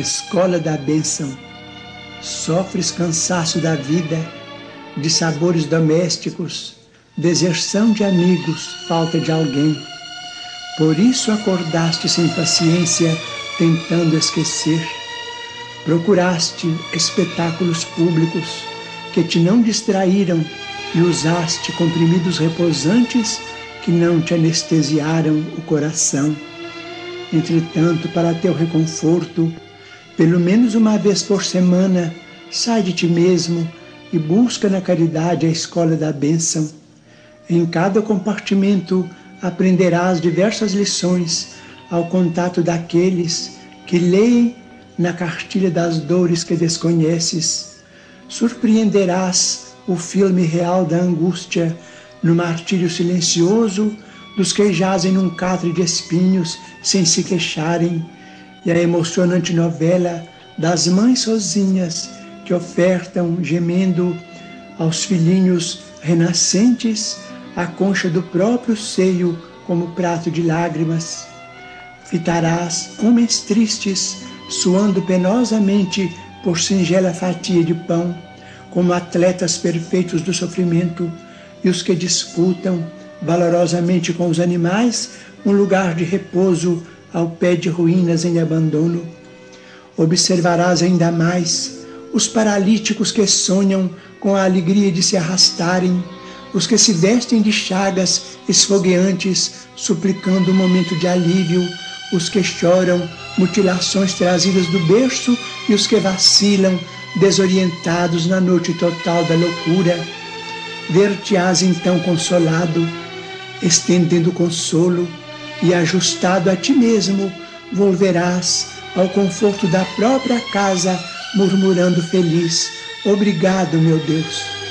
escola da bênção. Sofres cansaço da vida, de sabores domésticos, deserção de amigos, falta de alguém. Por isso acordaste sem paciência, tentando esquecer. Procuraste espetáculos públicos que te não distraíram e usaste comprimidos repousantes que não te anestesiaram o coração. Entretanto, para teu reconforto, pelo menos uma vez por semana, sai de ti mesmo e busca na caridade a escola da bênção. Em cada compartimento aprenderás diversas lições ao contato daqueles que leem na cartilha das dores que desconheces. Surpreenderás o filme real da angústia no martírio silencioso dos que jazem num catre de espinhos sem se queixarem, e a emocionante novela das mães sozinhas que ofertam, gemendo, aos filhinhos renascentes a concha do próprio seio como prato de lágrimas. Fitarás homens tristes, suando penosamente por singela fatia de pão, como atletas perfeitos do sofrimento, e os que disputam valorosamente com os animais um lugar de repouso ao pé de ruínas em abandono. Observarás ainda mais os paralíticos que sonham com a alegria de se arrastarem, os que se vestem de chagas esfogueantes, suplicando um momento de alívio, os que choram mutilações trazidas do berço e os que vacilam, desorientados na noite total da loucura. Ver-te-ás então consolado, estendendo consolo e ajustado a ti mesmo, volverás ao conforto da própria casa, murmurando feliz: Obrigado, meu Deus.